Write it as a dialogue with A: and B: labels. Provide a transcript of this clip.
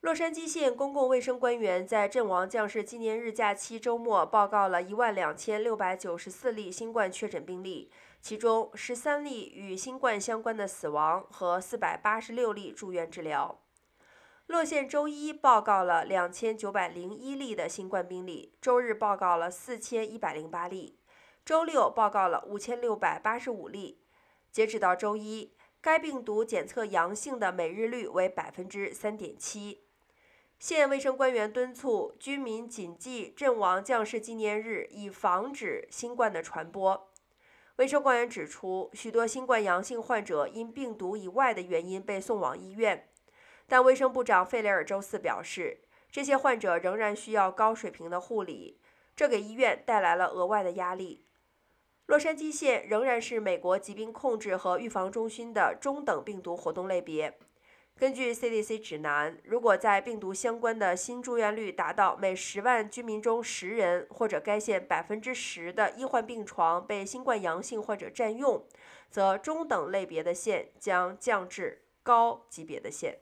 A: 洛杉矶县公共卫生官员在阵亡将士纪念日假期周末报告了一万两千六百九十四例新冠确诊病例，其中十三例与新冠相关的死亡和四百八十六例住院治疗。洛县周一报告了两千九百零一例的新冠病例，周日报告了四千一百零八例，周六报告了五千六百八十五例。截止到周一，该病毒检测阳性的每日率为百分之三点七。县卫生官员敦促居民谨记阵亡将士纪念日，以防止新冠的传播。卫生官员指出，许多新冠阳性患者因病毒以外的原因被送往医院，但卫生部长费雷尔周四表示，这些患者仍然需要高水平的护理，这给医院带来了额外的压力。洛杉矶县仍然是美国疾病控制和预防中心的中等病毒活动类别。根据 CDC 指南，如果在病毒相关的新住院率达到每十万居民中十人，或者该县百分之十的医患病床被新冠阳性患者占用，则中等类别的县将降至高级别的县。